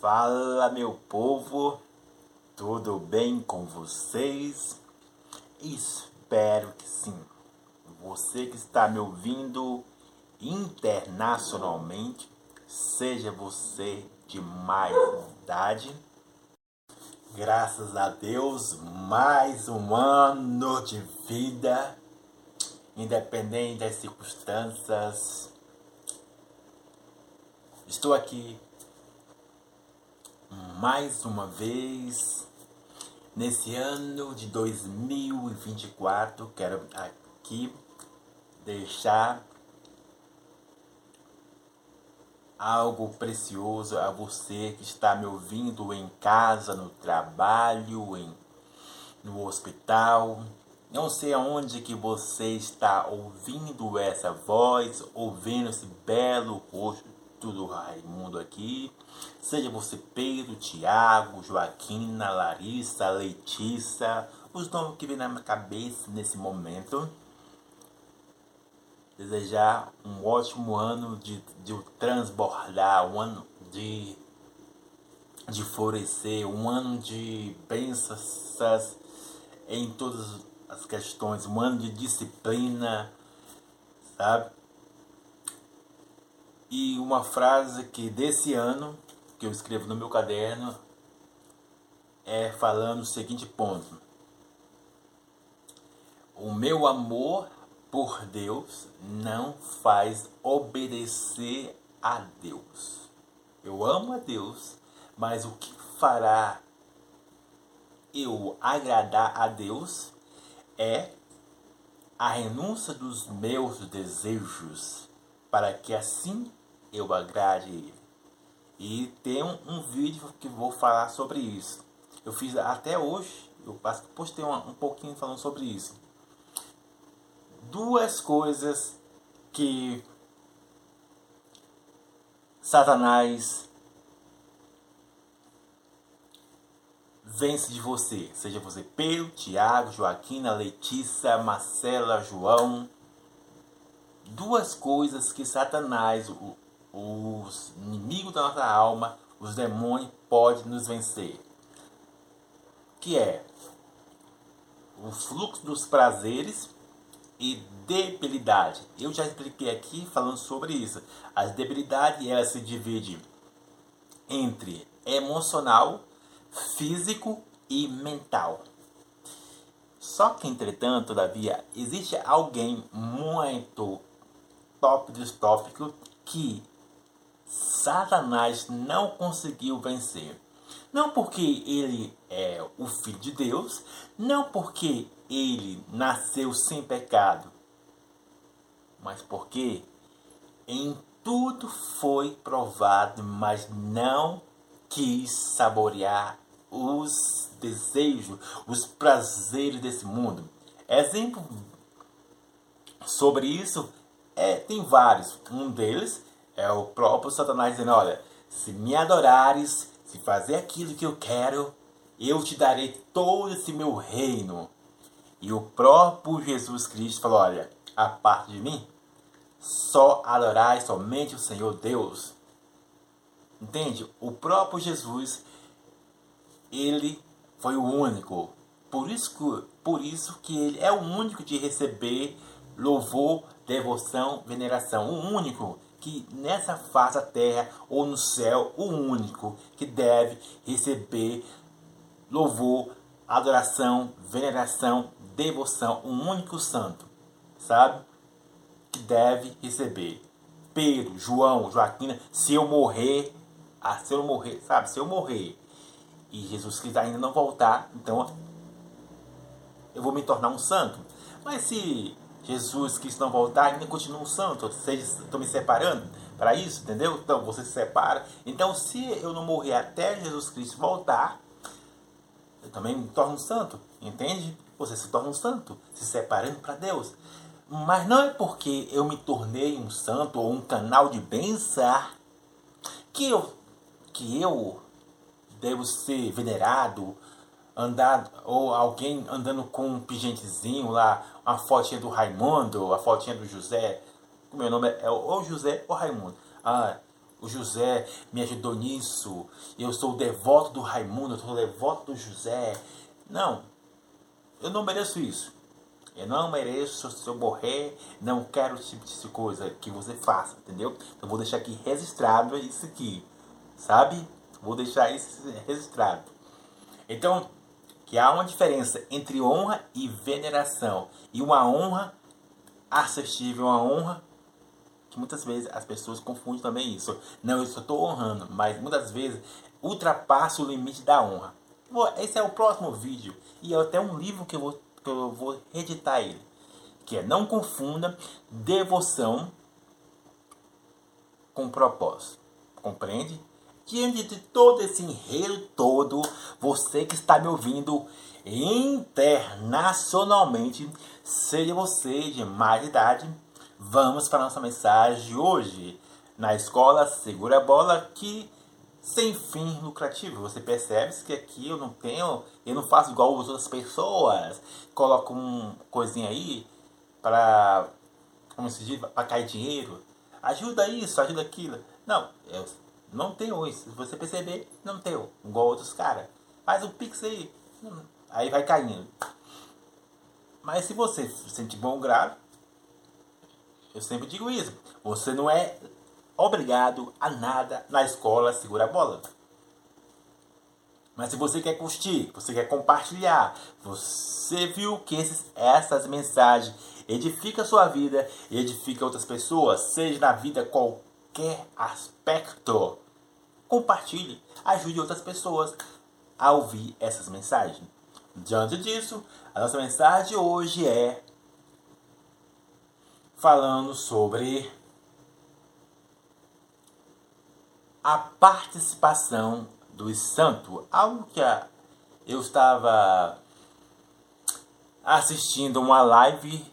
Fala meu povo, tudo bem com vocês? Espero que sim. Você que está me ouvindo internacionalmente, seja você de mais idade, graças a Deus, mais um ano de vida, independente das circunstâncias. Estou aqui mais uma vez nesse ano de 2024. Quero aqui deixar algo precioso a você que está me ouvindo em casa, no trabalho, em, no hospital. Não sei aonde que você está ouvindo essa voz, ouvindo esse belo rosto do Raimundo aqui. Seja você Pedro, Tiago, Joaquina, Larissa, Letícia, os nomes que vem na minha cabeça nesse momento. Desejar um ótimo ano de, de transbordar, um ano de, de florescer, um ano de bênçãos em todas as questões, um ano de disciplina, sabe? E uma frase que desse ano, que eu escrevo no meu caderno, é falando o seguinte ponto. O meu amor por Deus não faz obedecer a Deus. Eu amo a Deus, mas o que fará eu agradar a Deus é a renúncia dos meus desejos, para que assim eu agrade ele. E tem um, um, vídeo que vou falar sobre isso. Eu fiz até hoje, eu postei um, um pouquinho falando sobre isso. Duas coisas que Satanás vence de você. Seja você Pedro, Tiago, Joaquina, Letícia, Marcela, João. Duas coisas que Satanás, o, os inimigos da nossa alma, os demônios, podem nos vencer. Que é o fluxo dos prazeres e debilidade. Eu já expliquei aqui falando sobre isso. As debilidades ela se divide entre emocional, físico e mental. Só que, entretanto, todavia, existe alguém muito top dos tópicos que Satanás não conseguiu vencer. Não porque ele é o filho de Deus, não porque ele nasceu sem pecado, mas porque em tudo foi provado, mas não quis saborear os desejos, os prazeres desse mundo. Exemplo sobre isso é, tem vários. Um deles é o próprio Satanás dizendo: Olha, se me adorares, se fazer aquilo que eu quero, eu te darei todo esse meu reino. E o próprio Jesus Cristo falou: Olha, a parte de mim, só adorai somente o Senhor Deus. Entende? O próprio Jesus, ele foi o único. Por isso, que, por isso que ele é o único de receber louvor, devoção, veneração. O único que nessa face da terra ou no céu, o único que deve receber louvor, adoração, veneração, devoção, um único santo, sabe? Que deve receber. Pedro, João, Joaquina, se eu morrer, ah, se eu morrer, sabe? Se eu morrer e Jesus Cristo ainda não voltar, então eu vou me tornar um santo. Mas se Jesus quis não voltar, ainda continua um santo. Ou seja, estou me separando para isso, entendeu? Então você se separa. Então, se eu não morrer até Jesus Cristo voltar, eu também me torno um santo, entende? Você se torna um santo, se separando para Deus. Mas não é porque eu me tornei um santo ou um canal de bênção que eu, que eu devo ser venerado, andar, ou alguém andando com um pigentezinho lá, a fotinha do Raimundo, a fotinha do José, o meu nome é ou José ou Raimundo. Ah, o José me ajudou nisso, eu sou devoto do Raimundo, eu sou devoto do José. Não, eu não mereço isso. Eu não mereço, se eu morrer, não quero esse tipo de coisa que você faça, entendeu? Eu vou deixar aqui registrado isso aqui, sabe? Vou deixar isso registrado. Então, que há uma diferença entre honra e veneração. E uma honra acessível, uma honra que muitas vezes as pessoas confundem também isso. Não, eu só estou honrando, mas muitas vezes ultrapassa o limite da honra. Esse é o próximo vídeo e é até um livro que eu vou que eu vou editar ele, que é não confunda devoção com propósito. Compreende? Diante de todo esse enredo todo, você que está me ouvindo internacionalmente, seja você de mais idade, vamos para a nossa mensagem de hoje. Na escola Segura a Bola, que sem fim lucrativo. Você percebe que aqui eu não tenho, eu não faço igual as outras pessoas. Coloco um coisinha aí para como se diz, para cair dinheiro. Ajuda isso, ajuda aquilo. Não, eu não tenho isso. Se você perceber, não tenho. Igual outros caras. Faz um pix aí. Aí vai caindo. Mas se você se sente bom grado, eu sempre digo isso. Você não é obrigado a nada na escola segura a bola. Mas se você quer curtir, você quer compartilhar, você viu que esses, essas mensagens edificam a sua vida e edificam outras pessoas, seja na vida qualquer aspecto, compartilhe, ajude outras pessoas a ouvir essas mensagens. Diante disso, a nossa mensagem hoje é falando sobre a participação dos santos. Algo que eu estava assistindo uma live,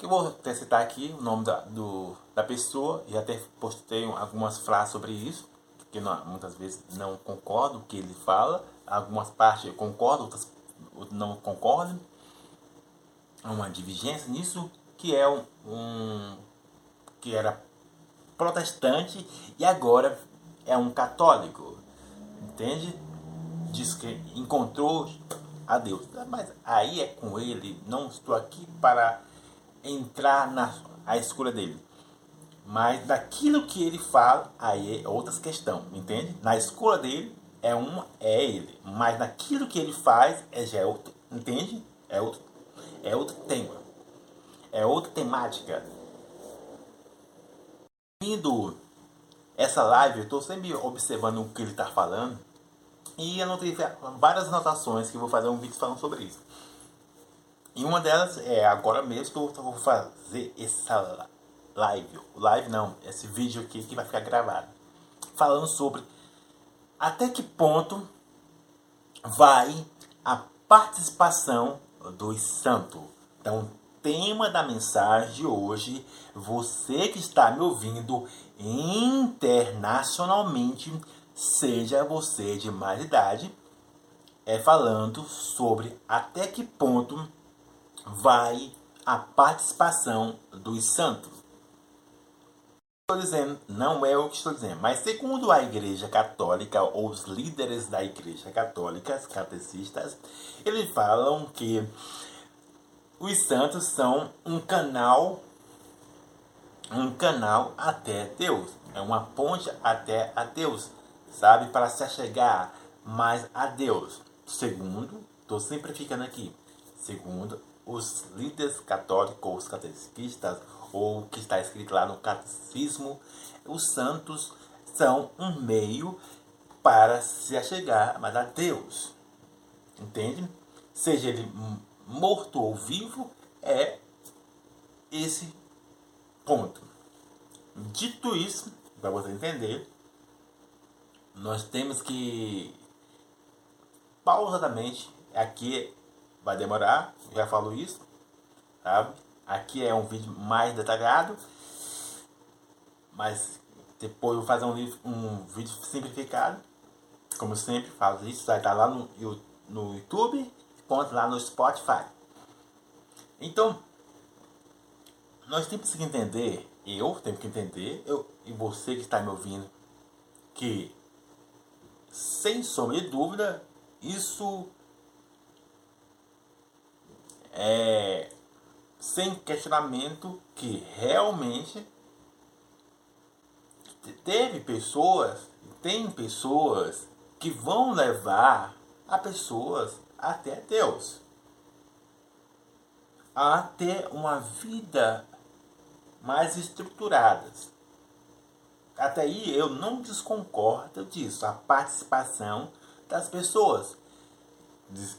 que eu vou até citar aqui o nome da, do, da pessoa, e até postei algumas frases sobre isso, que não, muitas vezes não concordo com o que ele fala, algumas partes eu concordo, outras não concordo. Há uma divergência nisso, que é um, um que era protestante e agora é um católico, entende? Diz que encontrou a Deus, mas aí é com ele. Não estou aqui para entrar na a escolha dele. Mas daquilo que ele fala, aí é outras questão, entende? Na escolha dele é uma, é ele. Mas naquilo que ele faz é já é outro, entende? É outro, é outro tema. É outra temática. Vindo essa live, eu estou sempre observando o que ele está falando. E anotei várias anotações que eu vou fazer um vídeo falando sobre isso. E uma delas é agora mesmo que eu vou fazer essa live. Live não, esse vídeo aqui que vai ficar gravado. Falando sobre até que ponto vai a participação dos santos. Então, tema da mensagem de hoje, você que está me ouvindo internacionalmente, seja você de mais idade, é falando sobre até que ponto vai a participação dos santos. Estou dizendo, não é o que estou dizendo, mas segundo a Igreja Católica, ou os líderes da Igreja Católica, catecistas, eles falam que os santos são um canal um canal até Deus, é uma ponte até a Deus, sabe, para se chegar mais a Deus. Segundo, estou simplificando aqui, segundo os líderes católicos, os catequistas, ou que está escrito lá no catecismo, os santos são um meio para se chegar mais a Deus. Entende? Seja ele morto ou vivo, é esse ponto. Dito isso, para você entender, nós temos que pausadamente, aqui vai demorar, já falo isso, sabe? Aqui é um vídeo mais detalhado, mas depois eu vou fazer um, um vídeo simplificado, como sempre faço isso, vai estar lá no, no YouTube quanto lá no Spotify. Então, nós temos que entender, eu tenho que entender, eu e você que está me ouvindo que, sem sombra de dúvida, isso é sem questionamento que realmente teve pessoas, tem pessoas que vão levar a pessoas até Deus. A ter uma vida mais estruturada. Até aí eu não desconcordo disso, a participação das pessoas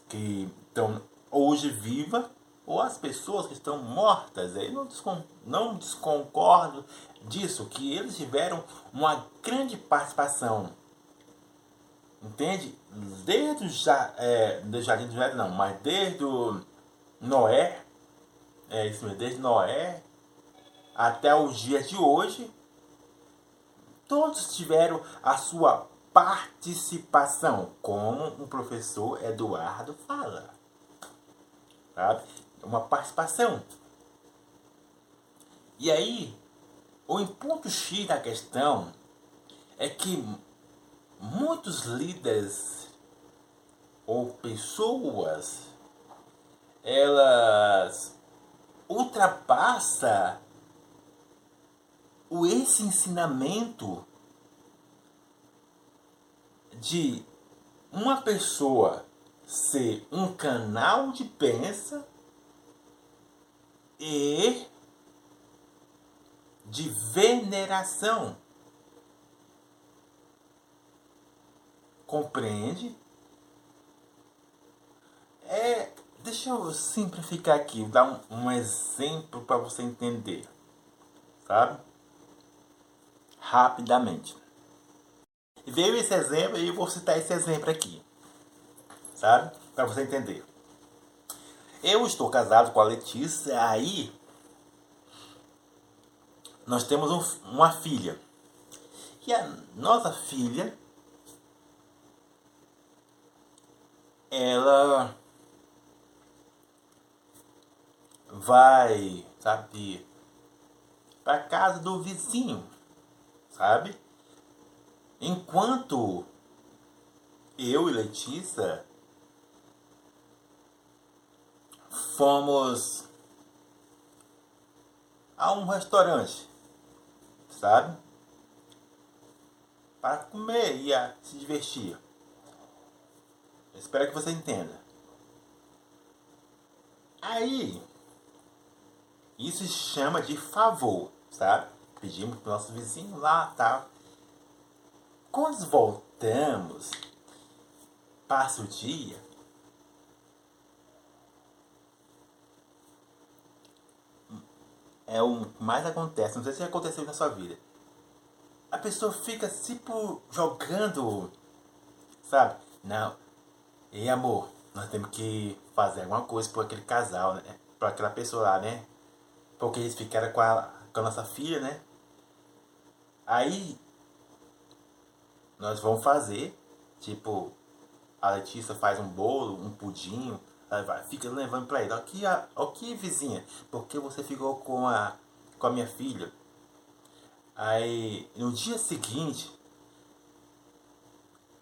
que estão hoje vivas ou as pessoas que estão mortas. Eu não, descon não desconcordo disso, que eles tiveram uma grande participação. Entende? Desde o ja, é, do Jardim do Jardim, não, mas desde o Noé, é isso mesmo, desde Noé até os dias de hoje, todos tiveram a sua participação, como o professor Eduardo fala. Sabe? Uma participação. E aí, o ponto X da questão é que muitos líderes ou pessoas elas ultrapassam o esse ensinamento de uma pessoa ser um canal de pensa e de veneração. Compreende? É, deixa eu simplificar aqui, dar um, um exemplo para você entender, sabe? Rapidamente. Veio esse exemplo e eu vou citar esse exemplo aqui, sabe? Para você entender. Eu estou casado com a Letícia, aí nós temos um, uma filha. E a nossa filha, ela vai, sabe, para casa do vizinho, sabe? Enquanto eu e Letícia fomos a um restaurante, sabe? Para comer e a se divertir. espero que você entenda. Aí, isso se chama de favor, sabe? Pedimos para o nosso vizinho lá, tá? Quando voltamos, passa o dia, é o que mais acontece. Não sei se aconteceu na sua vida. A pessoa fica tipo jogando, sabe? Não. E amor, nós temos que fazer alguma coisa por aquele casal, né? Por aquela pessoa lá, né? Porque eles ficaram com a, com a nossa filha, né? Aí nós vamos fazer, tipo, a Letícia faz um bolo, um pudim, Aí vai, fica levando pra ele. Aqui, aqui vizinha, porque você ficou com a, com a minha filha? Aí no dia seguinte,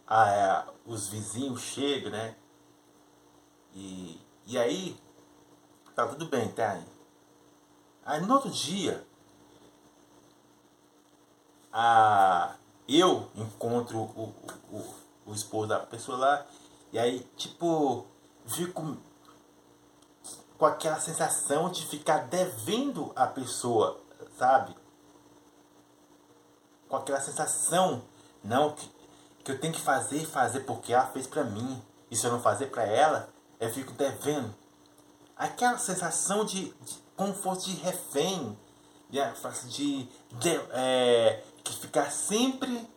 a, os vizinhos chegam, né? E, e aí, tá tudo bem, tá? Aí no outro dia, a, eu encontro o, o, o, o esposo da pessoa lá, e aí, tipo, fico com aquela sensação de ficar devendo a pessoa, sabe? Com aquela sensação, não, que, que eu tenho que fazer, fazer porque ela fez pra mim. E se eu não fazer pra ela, eu fico devendo. Aquela sensação de, de como fosse de refém, de, de, de é, que ficar sempre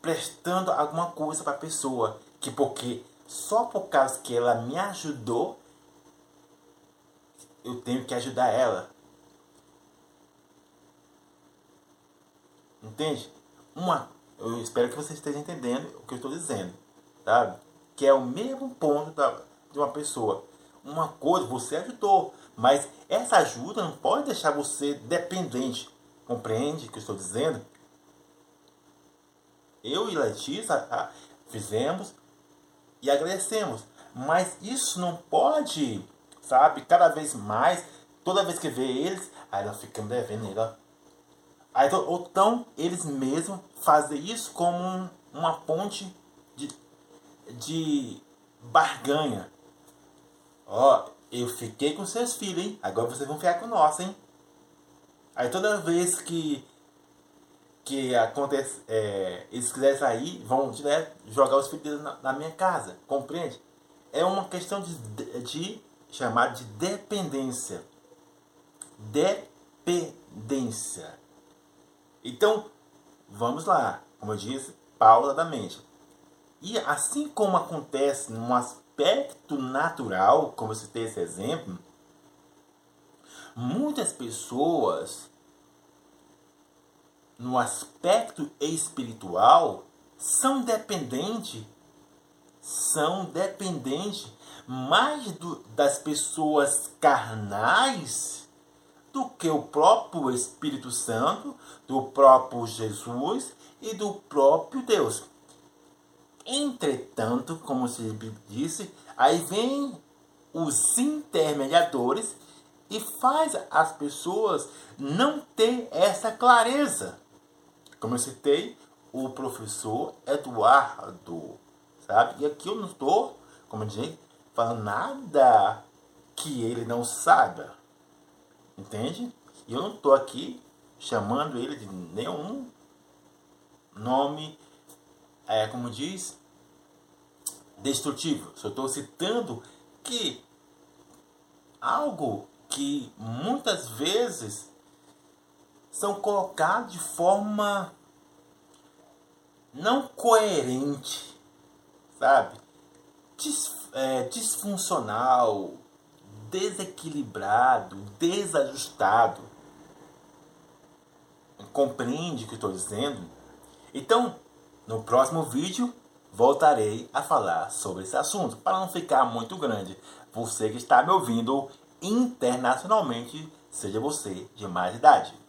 prestando alguma coisa para a pessoa. Que porque só por causa que ela me ajudou, eu tenho que ajudar ela. Entende? Uma, eu espero que você esteja entendendo o que eu estou dizendo, sabe? Que é o mesmo ponto da, de uma pessoa. Uma coisa você ajudou, mas essa ajuda não pode deixar você dependente. Compreende o que eu estou dizendo? eu e Letícia ah, fizemos e agradecemos. Mas isso não pode, sabe, cada vez mais, toda vez que vê eles, aí nós ficamos devendo ele, ó. Aí, ou então eles mesmos fazem isso como um, uma ponte de, de barganha. Ó, eu fiquei com seus filhos, hein? Agora vocês vão ficar com nós, hein? Aí toda vez que que acontece, é, eles quiserem sair, vão direto jogar os filhos na, na, minha casa, compreende? É uma questão de, de chamar de dependência. Dependência. Então, vamos lá, como eu disse, pausadamente. E assim como acontece num aspecto natural, como eu citei esse exemplo, muitas pessoas no aspecto espiritual são dependentes são dependentes mais do, das pessoas carnais do que o próprio Espírito Santo, do próprio Jesus e do próprio Deus. Entretanto, como se disse, aí vem os intermediadores e faz as pessoas não ter essa clareza. Como eu citei, o professor Eduardo, sabe? E aqui eu não estou, como eu disse, falando nada que ele não saiba, entende? E eu não estou aqui chamando ele de nenhum nome, é, como diz, destrutivo. Só estou citando que algo que muitas vezes são colocados de forma não coerente, sabe? Dis, é, disfuncional, desequilibrado, desajustado. Compreende o que estou dizendo? Então, no próximo vídeo, voltarei a falar sobre esse assunto, para não ficar muito grande. Você que está me ouvindo internacionalmente, seja você de mais idade.